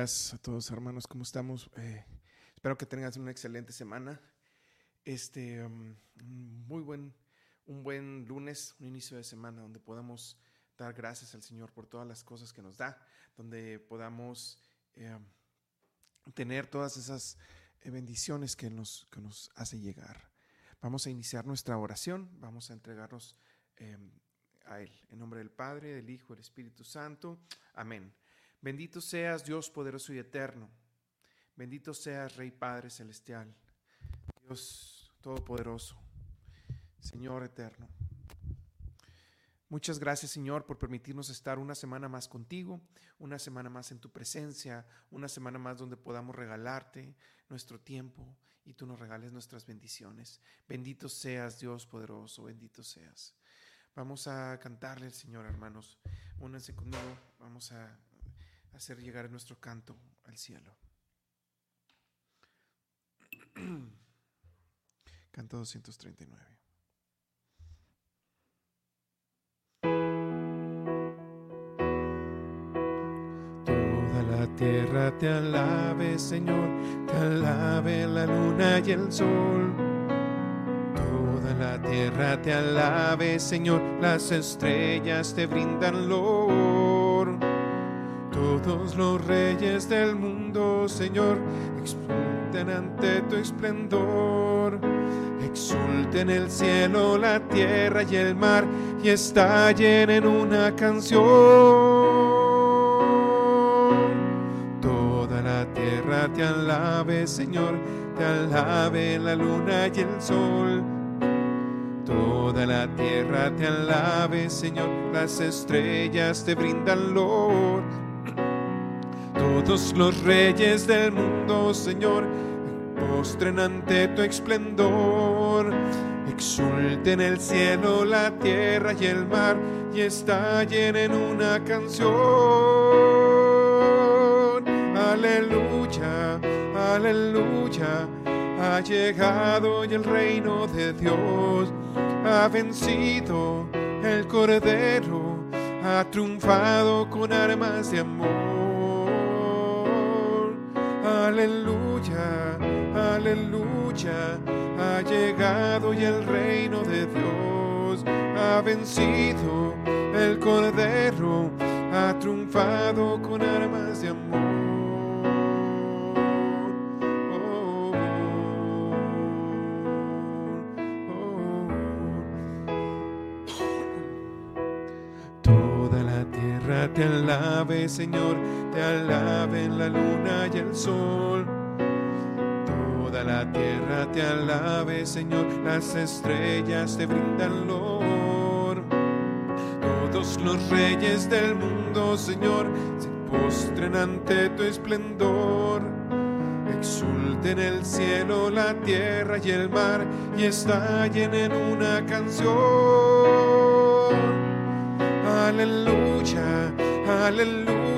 A todos hermanos, ¿cómo estamos? Eh, espero que tengan una excelente semana. Este, um, muy buen, un buen lunes, un inicio de semana donde podamos dar gracias al Señor por todas las cosas que nos da, donde podamos eh, tener todas esas eh, bendiciones que nos, que nos hace llegar. Vamos a iniciar nuestra oración, vamos a entregarnos a Él. En nombre del Padre, del Hijo, del Espíritu Santo. Amén. Bendito seas Dios poderoso y eterno. Bendito seas Rey Padre Celestial. Dios Todopoderoso. Señor eterno. Muchas gracias Señor por permitirnos estar una semana más contigo, una semana más en tu presencia, una semana más donde podamos regalarte nuestro tiempo y tú nos regales nuestras bendiciones. Bendito seas Dios poderoso, bendito seas. Vamos a cantarle al Señor hermanos. Únanse conmigo, vamos a hacer llegar nuestro canto al cielo. Canto 239. Toda la tierra te alabe, Señor, te alabe la luna y el sol. Toda la tierra te alabe, Señor, las estrellas te brindan lor. Todos los reyes del mundo, Señor, exulten ante tu esplendor. Exulten el cielo, la tierra y el mar y estallen en una canción. Toda la tierra te alabe, Señor, te alabe la luna y el sol. Toda la tierra te alabe, Señor, las estrellas te brindan lor todos los reyes del mundo, Señor, postren ante tu esplendor. Exulten el cielo, la tierra y el mar y estallen en una canción. Aleluya, aleluya, ha llegado y el reino de Dios ha vencido el cordero, ha triunfado con armas de amor. Aleluya, aleluya, ha llegado y el reino de Dios ha vencido. El Cordero ha triunfado con armas de amor. Oh, oh. Tierra te alabe, Señor te alaben la luna y el sol. Toda la tierra te alabe, Señor, las estrellas te brindan lor. Todos los reyes del mundo, Señor, se postren ante tu esplendor. Exulten el cielo, la tierra y el mar y estallen en una canción. Aleluya aleluya,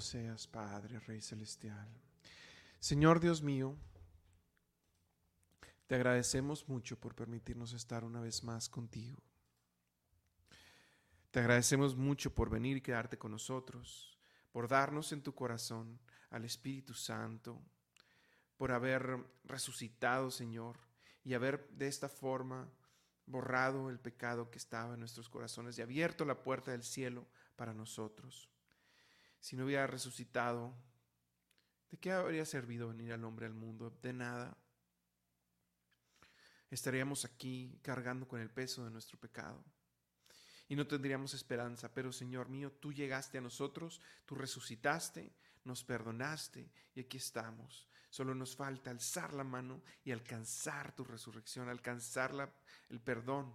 Seas, Padre, Rey Celestial. Señor Dios mío, te agradecemos mucho por permitirnos estar una vez más contigo. Te agradecemos mucho por venir y quedarte con nosotros, por darnos en tu corazón al Espíritu Santo, por haber resucitado, Señor, y haber de esta forma borrado el pecado que estaba en nuestros corazones y abierto la puerta del cielo para nosotros si no hubiera resucitado, ¿de qué habría servido venir al hombre al mundo? De nada. estaríamos aquí cargando con el peso de nuestro pecado y no tendríamos esperanza. Pero Señor mío, tú llegaste a nosotros, tú resucitaste, nos perdonaste y aquí estamos. Solo nos falta alzar la mano y alcanzar tu resurrección, alcanzar el perdón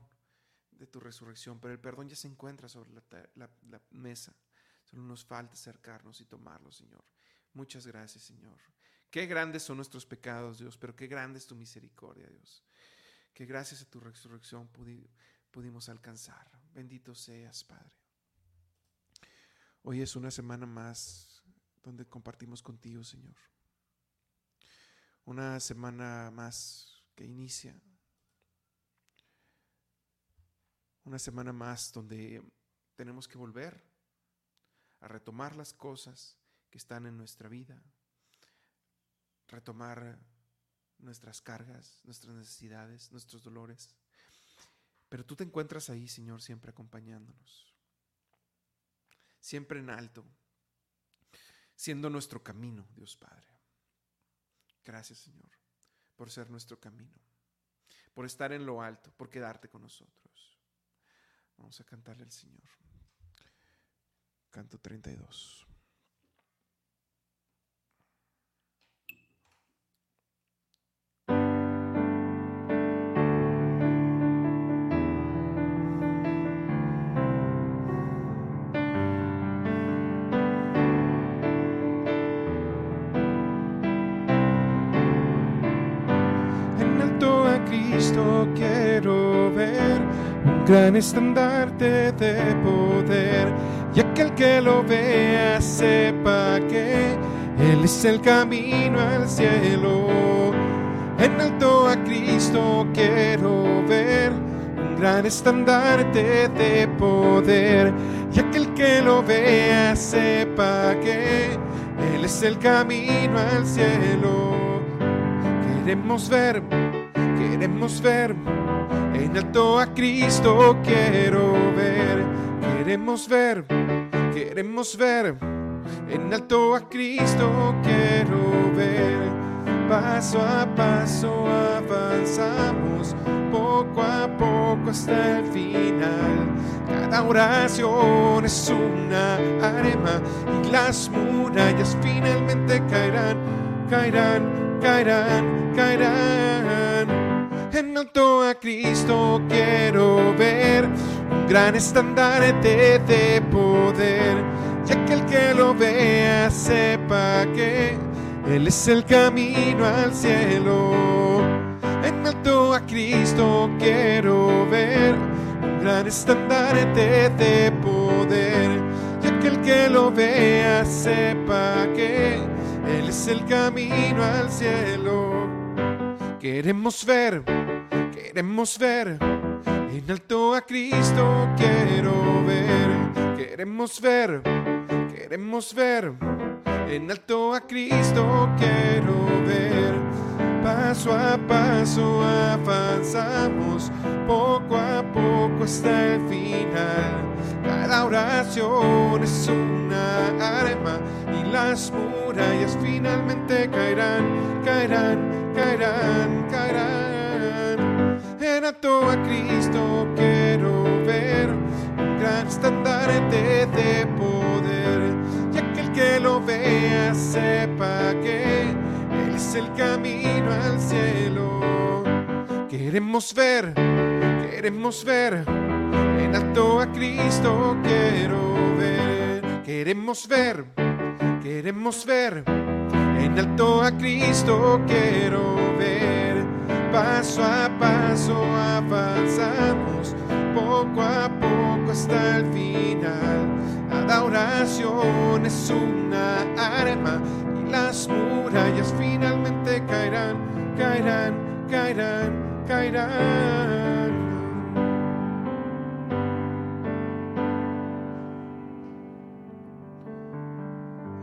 de tu resurrección. Pero el perdón ya se encuentra sobre la, mesa. Solo nos falta acercarnos y tomarlo, Señor. Muchas gracias, Señor. Qué grandes son nuestros pecados, Dios, pero qué grande es tu misericordia, Dios. Que gracias a tu resurrección pudimos alcanzar. Bendito seas, Padre. Hoy es una semana más donde compartimos contigo, Señor. Una semana más que inicia. Una semana más donde tenemos que volver a retomar las cosas que están en nuestra vida, retomar nuestras cargas, nuestras necesidades, nuestros dolores. Pero tú te encuentras ahí, Señor, siempre acompañándonos, siempre en alto, siendo nuestro camino, Dios Padre. Gracias, Señor, por ser nuestro camino, por estar en lo alto, por quedarte con nosotros. Vamos a cantarle al Señor. Canto 32. quiero ver un gran estandarte de poder y aquel que lo vea sepa que Él es el camino al cielo. En alto a Cristo quiero ver un gran estandarte de poder y aquel que lo vea sepa que Él es el camino al cielo. Queremos ver Queremos ver en alto a Cristo, quiero ver. Queremos ver, queremos ver en alto a Cristo, quiero ver. Paso a paso avanzamos, poco a poco hasta el final. Cada oración es una arema y las murallas finalmente caerán, caerán, caerán, caerán. En alto a Cristo quiero ver gran estandarte de poder, ya que el que lo vea sepa que Él es el camino al cielo. En alto a Cristo quiero ver un gran estandarte de poder, ya que el que lo vea sepa que Él es el camino al cielo. Queremos ver, queremos ver, en alto a Cristo quiero ver. Queremos ver, queremos ver, en alto a Cristo quiero ver. Paso a paso avanzamos, poco a poco hasta el final. Cada oración es una arma y las murallas finalmente caerán, caerán caerán, caerán. En alto a Cristo quiero ver un gran estandarte de poder. Y aquel que lo vea sepa que Él es el camino al cielo. Queremos ver, queremos ver. En alto a Cristo quiero ver. Queremos ver, queremos ver en alto a Cristo quiero ver. Paso a paso avanzamos, poco a poco hasta el final. Cada oración es una arma y las murallas finalmente caerán, caerán, caerán, caerán.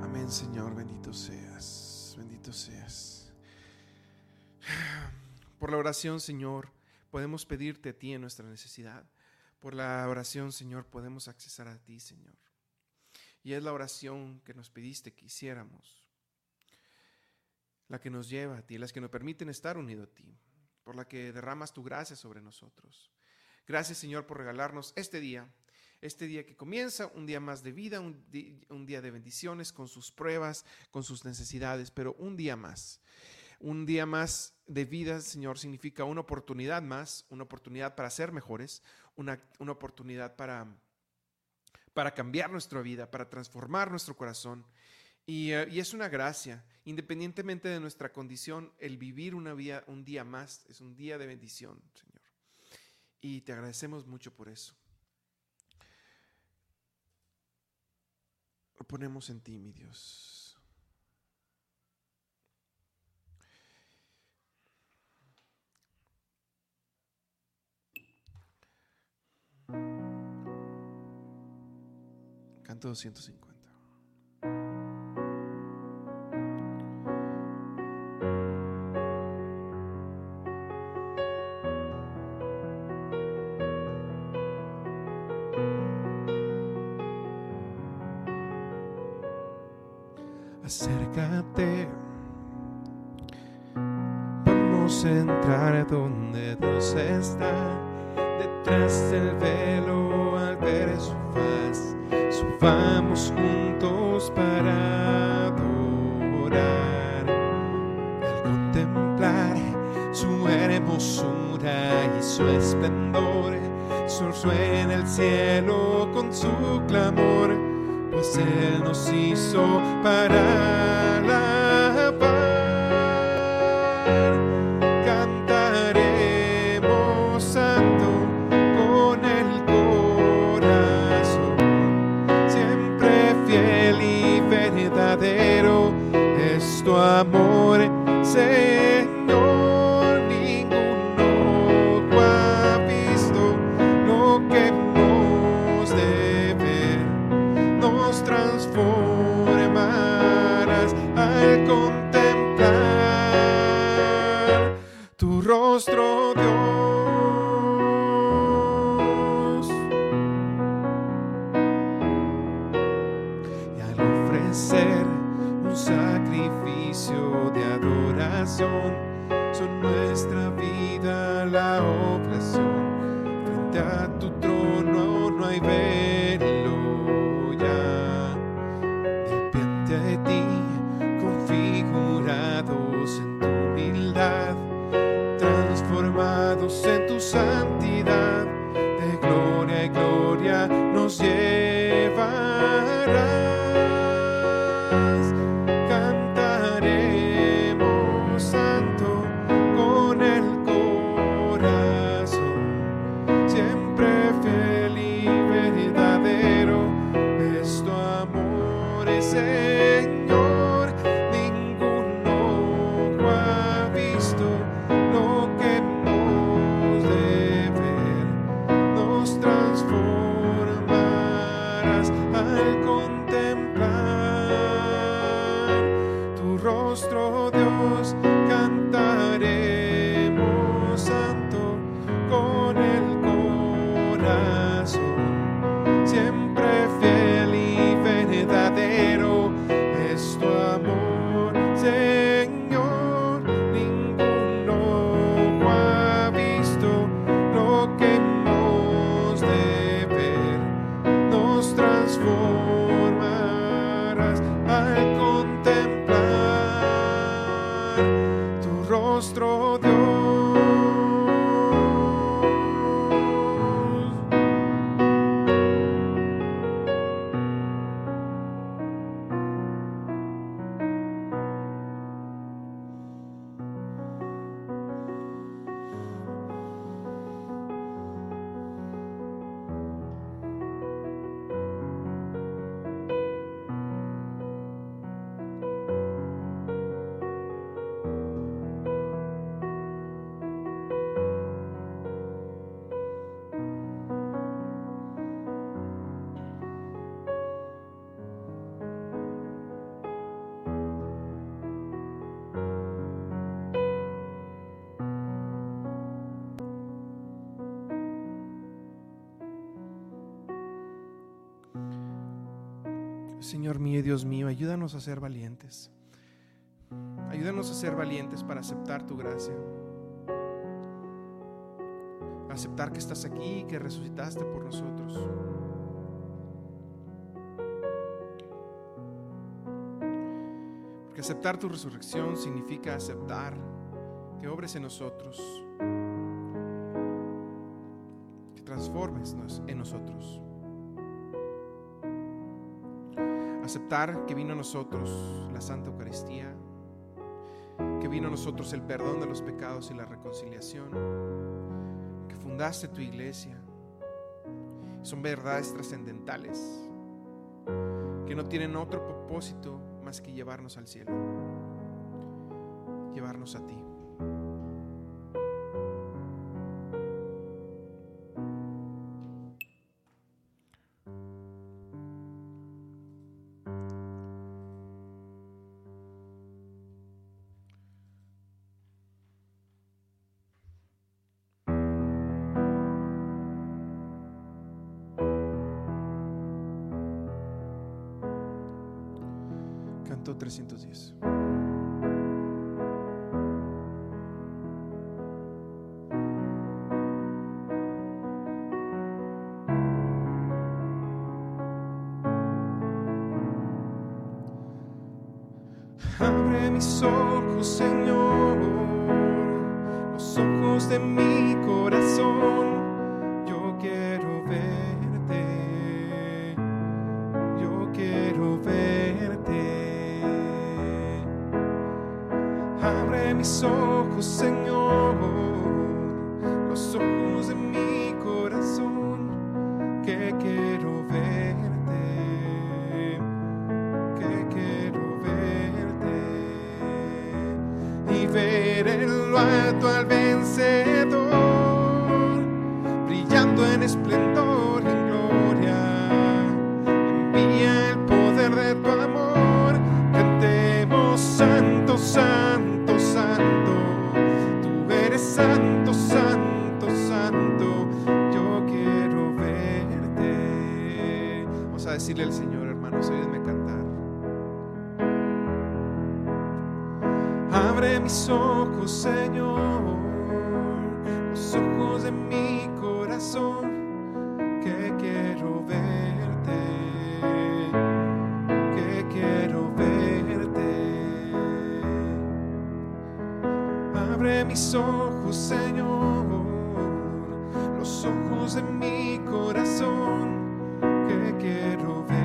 Amén, Señor, bendito seas seas. Por la oración, Señor, podemos pedirte a ti en nuestra necesidad. Por la oración, Señor, podemos accesar a ti, Señor. Y es la oración que nos pediste que hiciéramos, la que nos lleva a ti, las que nos permiten estar unidos a ti. por la que derramas tu gracia sobre nosotros. Gracias Señor por regalarnos este día, este día que comienza, un día más de vida, un, día de bendiciones con sus pruebas, con sus necesidades, pero un día más. Un día más de vida, Señor, significa una oportunidad más, una oportunidad para ser mejores, una, una oportunidad para, para cambiar nuestra vida, para transformar nuestro corazón eh, y, es una gracia, independientemente de nuestra condición, el vivir una vida, un día más es un día de bendición, Señor. Y te agradecemos mucho por eso. Lo ponemos en ti, mi Dios. Canto 250. acércate. Vamos a entrar donde Dios está, detrás del velo al ver su faz. Subamos juntos para adorar, al contemplar su hermosura y su esplendor. Suena el cielo con su clamor pues Él nos hizo para la Dios mío, ayúdanos a ser valientes. Ayúdanos a ser valientes para aceptar tu gracia. aceptar que estás aquí, que resucitaste por nosotros. Porque aceptar tu resurrección significa aceptar que obres en nosotros, que transformes en nosotros. Aceptar que vino a nosotros la Santa Eucaristía, que vino a nosotros el perdón de los pecados y la reconciliación, que fundaste tu iglesia. Son verdades trascendentales que no tienen otro propósito más que llevarnos al cielo, llevarnos a ti. Canto 310. Abre mis ojos, Señor, los ojos de mi corazón. Mis ojos, Señor, los ojos de mi corazón, que quiero verte, que quiero verte y ver en lo alto al ojos de mi corazón, que quiero verte.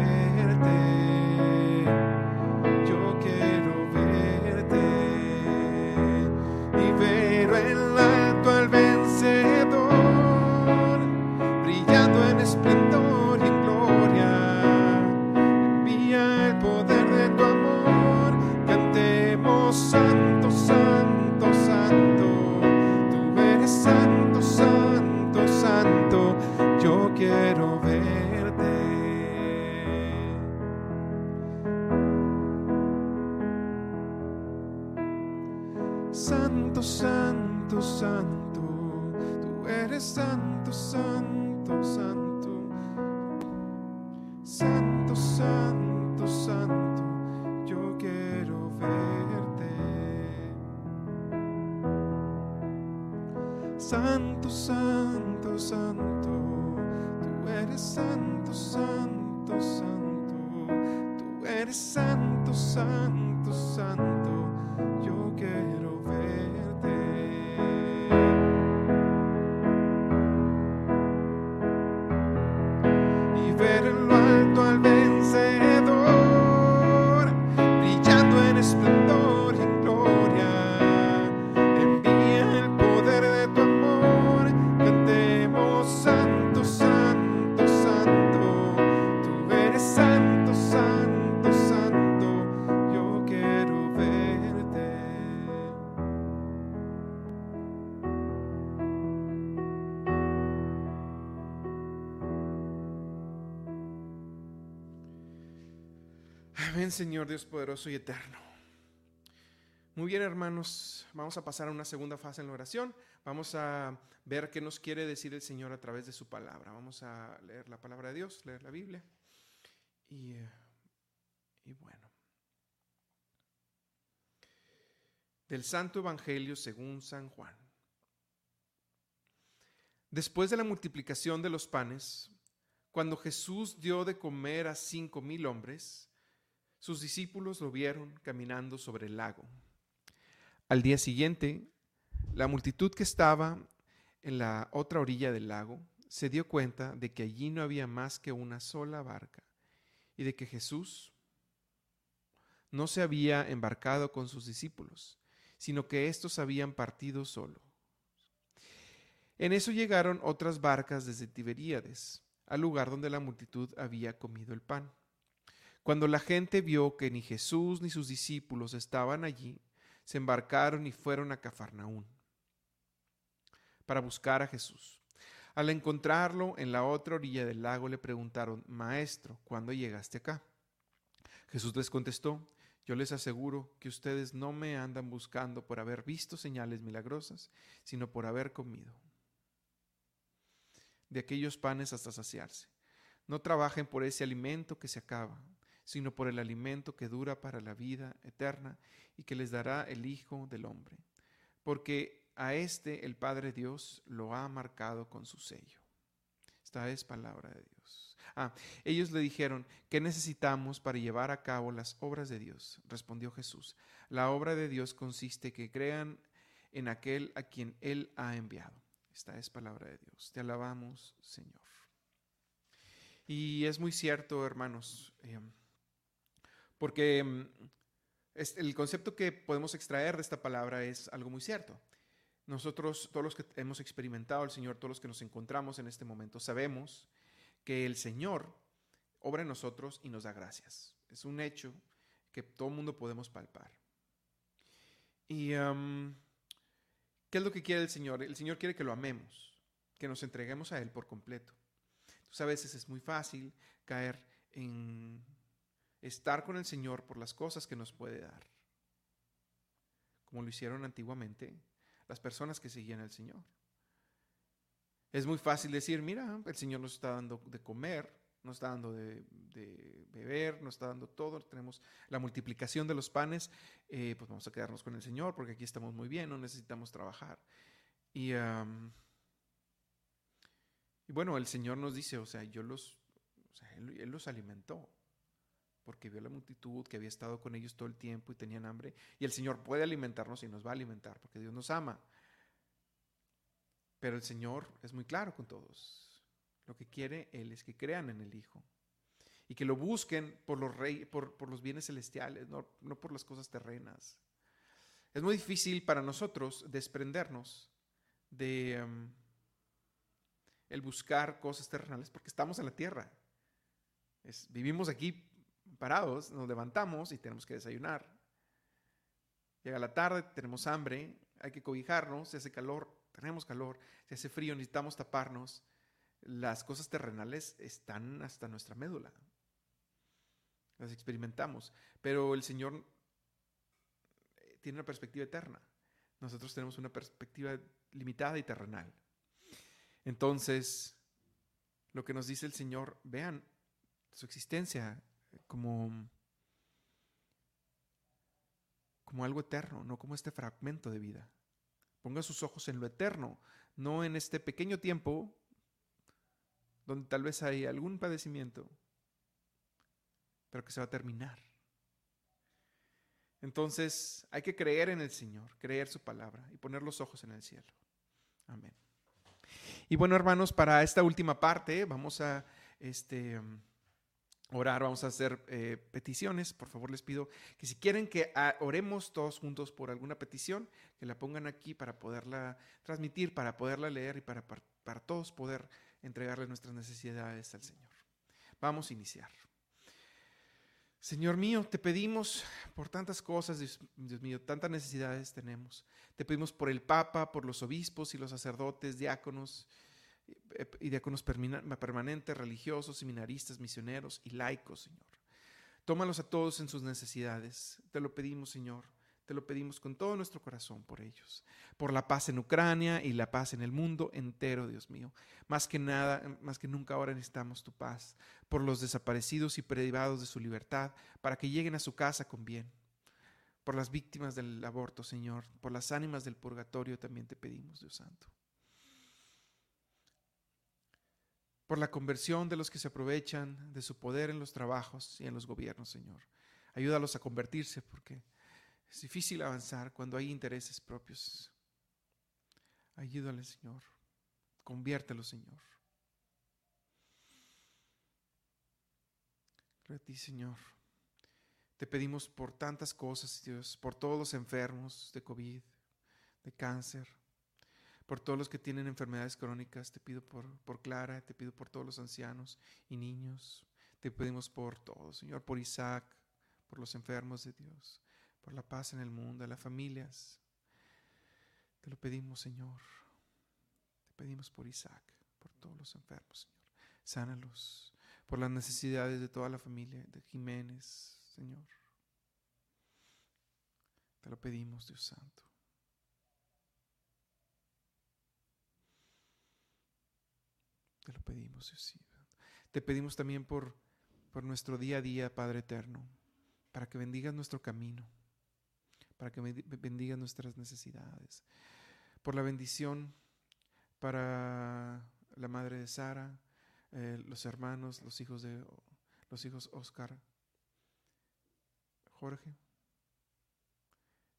Santo, santo, santo, tú eres santo, santo, santo. Tú eres santo, santo, santo, yo quiero verte. Señor Dios poderoso y eterno. Muy bien, hermanos, vamos a pasar a una segunda fase en la oración. Vamos a ver qué nos quiere decir el Señor a través de su palabra. Vamos a leer la palabra de Dios, leer la Biblia. Y, eh, y bueno. Del Santo Evangelio según San Juan. Después de la multiplicación de los panes, cuando Jesús dio de comer a cinco mil hombres, sus discípulos lo vieron caminando sobre el lago. Al día siguiente, la multitud que estaba en la otra orilla del lago se dio cuenta de que allí no había más que una sola barca y de que Jesús no se había embarcado con sus discípulos, sino que éstos habían partido solo. En eso llegaron otras barcas desde Tiberíades, al lugar donde la multitud había comido el pan. Cuando la gente vio que ni Jesús ni sus discípulos estaban allí, se embarcaron y fueron a Cafarnaún para buscar a Jesús. Al encontrarlo en la otra orilla del lago le preguntaron, Maestro, ¿cuándo llegaste acá? Jesús les contestó, yo les aseguro que ustedes no me andan buscando por haber visto señales milagrosas, sino por haber comido de aquellos panes hasta saciarse. No trabajen por ese alimento que se acaba, sino por el alimento que dura para la vida eterna y que les dará el Hijo del Hombre. Porque a este el Padre Dios lo ha marcado con su sello. Esta es palabra de Dios. Ah, ellos le dijeron, ¿qué necesitamos para llevar a cabo las obras de Dios? Respondió Jesús, la obra de Dios consiste que crean en aquel a quien Él ha enviado. Esta es palabra de Dios. Te alabamos, Señor. Y es muy cierto, hermanos, eh, porque mm, el concepto que podemos extraer de esta palabra es algo muy cierto. Nosotros, todos los que hemos experimentado al Señor, todos los que nos encontramos en este momento, sabemos que el Señor obra en nosotros y nos da gracias. Es un hecho que todo el mundo podemos palpar. ¿Y qué es lo que quiere el Señor? El Señor quiere que lo amemos, que nos entreguemos a Él por completo. Entonces a veces es muy fácil caer en estar con el Señor por las cosas que nos puede dar, como lo hicieron antiguamente las personas que seguían al Señor. Es muy fácil decir, mira, el Señor nos está dando de comer, nos está dando de, beber, nos está dando todo, tenemos la multiplicación de los panes, eh, pues vamos a quedarnos con el Señor porque aquí estamos muy bien, no necesitamos trabajar. Y, y bueno, el Señor nos dice, o sea, yo los, él los alimentó porque vio la multitud que había estado con ellos todo el tiempo y tenían hambre. Y el Señor puede alimentarnos y nos va a alimentar, porque Dios nos ama. Pero el Señor es muy claro con todos. Lo que quiere Él es que crean en el Hijo y que lo busquen por los, rey, por, los bienes celestiales, no, por las cosas terrenas. Es muy difícil para nosotros desprendernos de em, el buscar cosas terrenales porque estamos en la tierra. vivimos aquí parados, nos levantamos y tenemos que desayunar. Llega la tarde, tenemos hambre, hay que cobijarnos, se hace calor, tenemos calor, se hace frío, necesitamos taparnos. Las cosas terrenales están hasta nuestra médula. Las experimentamos. Pero el Señor eh, tiene una perspectiva eterna. Nosotros tenemos una perspectiva limitada y terrenal. Entonces, lo que nos dice el Señor, vean su existencia como, como algo eterno, no como este fragmento de vida. Ponga sus ojos en lo eterno, no en este pequeño tiempo donde tal vez hay algún padecimiento, pero que se va a terminar. Entonces hay que creer en el Señor, creer su palabra y poner los ojos en el cielo. Amén. Y bueno, hermanos, para esta última parte vamos a este orar, vamos a hacer eh, peticiones. Por favor, les pido que si quieren que ah, oremos todos juntos por alguna petición, que la pongan aquí para poderla transmitir, para poderla leer y para, para, todos poder entregarle nuestras necesidades al Señor. Vamos a iniciar. Señor mío, te pedimos por tantas cosas, Dios mío, tantas necesidades tenemos. Te pedimos por el Papa, por los obispos y los sacerdotes, diáconos, y diáconos permanentes, religiosos, seminaristas, misioneros y laicos, Señor. Tómalos a todos en sus necesidades. Te lo pedimos, Señor. Te lo pedimos con todo nuestro corazón por ellos, por la paz en Ucrania y la paz en el mundo entero, Dios mío. Más que nada, más que nunca ahora necesitamos tu paz, por los desaparecidos y privados de su libertad, para que lleguen a su casa con bien. Por las víctimas del aborto, Señor, por las ánimas del purgatorio también te pedimos, Dios Santo. Por la conversión de los que se aprovechan de su poder en los trabajos y en los gobiernos, Señor. Ayúdalos a convertirse porque es difícil avanzar cuando hay intereses propios. Ayúdale, Señor. Conviértelo, Señor. Gloria a ti, Señor. Te pedimos por tantas cosas, Dios, por todos los enfermos de COVID, de cáncer, por todos los que tienen enfermedades crónicas. Te pido por, por Clara, te pido por todos los ancianos y niños. Te pedimos por todos, Señor, por Isaac, por los enfermos de Dios, por la paz en el mundo, las familias. Te lo pedimos, Señor. Te pedimos por Isaac, por todos los enfermos, Señor. Sánalos, por las necesidades de toda la familia, de Jiménez, Señor. Te lo pedimos, Dios Santo. Te lo pedimos, Dios Te pedimos también por, por nuestro día a día, Padre Eterno, para que bendigas nuestro camino, para que bendigas nuestras necesidades, por la bendición para la madre de Sara, eh, los hermanos, los hijos de los hijos Oscar, Jorge,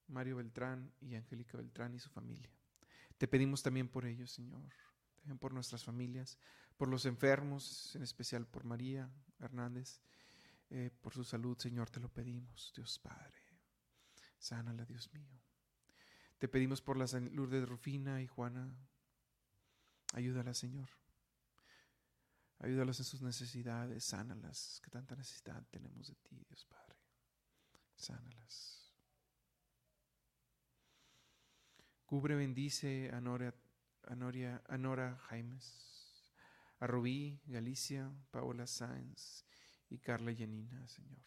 Mario Beltrán y Angélica Beltrán y su familia. Te pedimos también por ellos, Señor, también por nuestras familias, por los enfermos, en especial por María Hernández, eh, por su salud, Señor, te lo pedimos, Dios Padre. Sánala, Dios mío. Te pedimos por la salud de Rufina y Juana. Ayúdala, Señor. Ayúdalas en sus necesidades, sánalas, que tanta necesidad tenemos de ti, Dios Padre sánalas. Cubre, bendice a Nora, a, Nora Jaimes, a Rubí, Galicia, Paola Sáenz y Carla Yanina, Señor.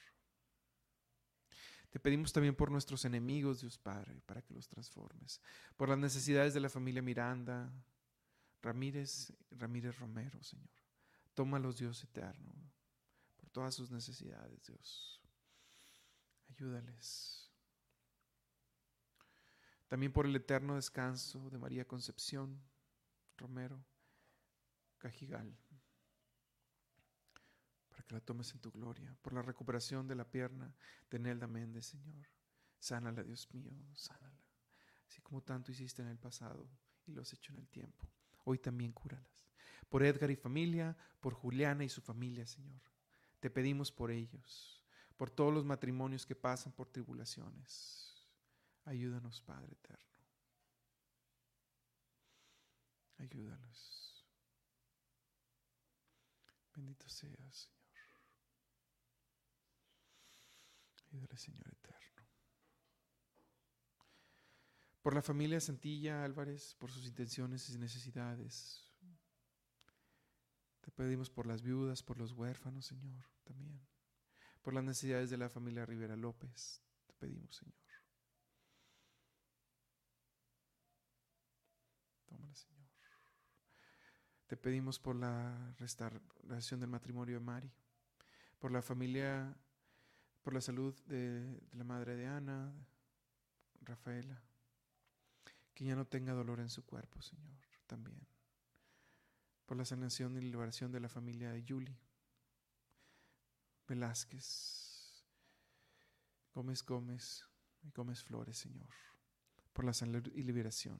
Te pedimos también por nuestros enemigos, Dios Padre, para que los transformes. Por las necesidades de la familia Miranda, Ramírez, Ramírez Romero, Señor. Tómalos, Dios eterno, por todas sus necesidades, Dios. Ayúdales. También por el eterno descanso de María Concepción Romero Cajigal, para que la tomes en tu gloria, por la recuperación de la pierna de Nelda Méndez, Señor. Sánala, Dios mío, sánala. Así como tanto hiciste en el pasado y lo has hecho en el tiempo. Hoy también cúralas. Por Edgar y familia, por Juliana y su familia, Señor. Te pedimos por ellos por todos los matrimonios que pasan por tribulaciones. Ayúdanos, Padre eterno. Ayúdanos. Bendito seas, Señor. Ayúdale, Señor eterno. Por la familia Santilla Álvarez, por sus intenciones y necesidades. Te pedimos por las viudas, por los huérfanos, Señor, también por las necesidades de la familia Rivera López. Te pedimos, Señor. Tómala, Señor. Te pedimos por la restauración del matrimonio de Mari, por la familia, por la salud de, la madre de Ana, Rafaela, que ya no tenga dolor en su cuerpo, Señor, también. Por la sanación y liberación de la familia de Yuli Velázquez, Gómez Gómez y Gómez Flores, Señor, por la salud y liberación.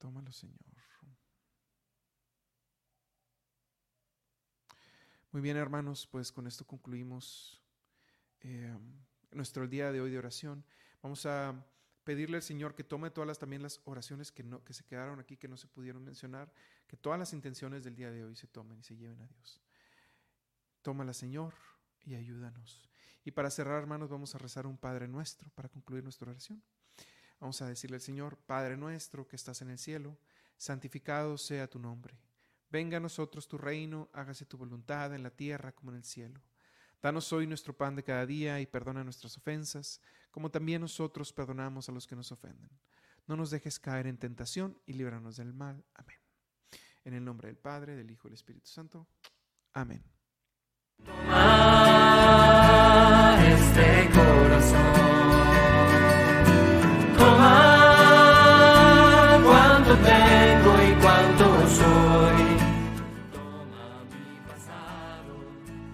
Tómalo, Señor. Muy bien, hermanos, pues con esto concluimos eh, nuestro día de hoy de oración. Vamos a pedirle al Señor que tome todas las, también las oraciones que, no, que se quedaron aquí, que no se pudieron mencionar, que todas las intenciones del día de hoy se tomen y se lleven a Dios. Tómala, Señor, y ayúdanos. Y para cerrar, hermanos, vamos a rezar un Padre nuestro para concluir nuestra oración. Vamos a decirle al Señor, Padre nuestro que estás en el cielo, santificado sea tu nombre. Venga a nosotros tu reino, hágase tu voluntad en la tierra como en el cielo. Danos hoy nuestro pan de cada día y perdona nuestras ofensas, como también nosotros perdonamos a los que nos ofenden. No nos dejes caer en tentación y líbranos del mal. Amén. En el nombre del Padre, del Hijo y del Espíritu Santo. Amén.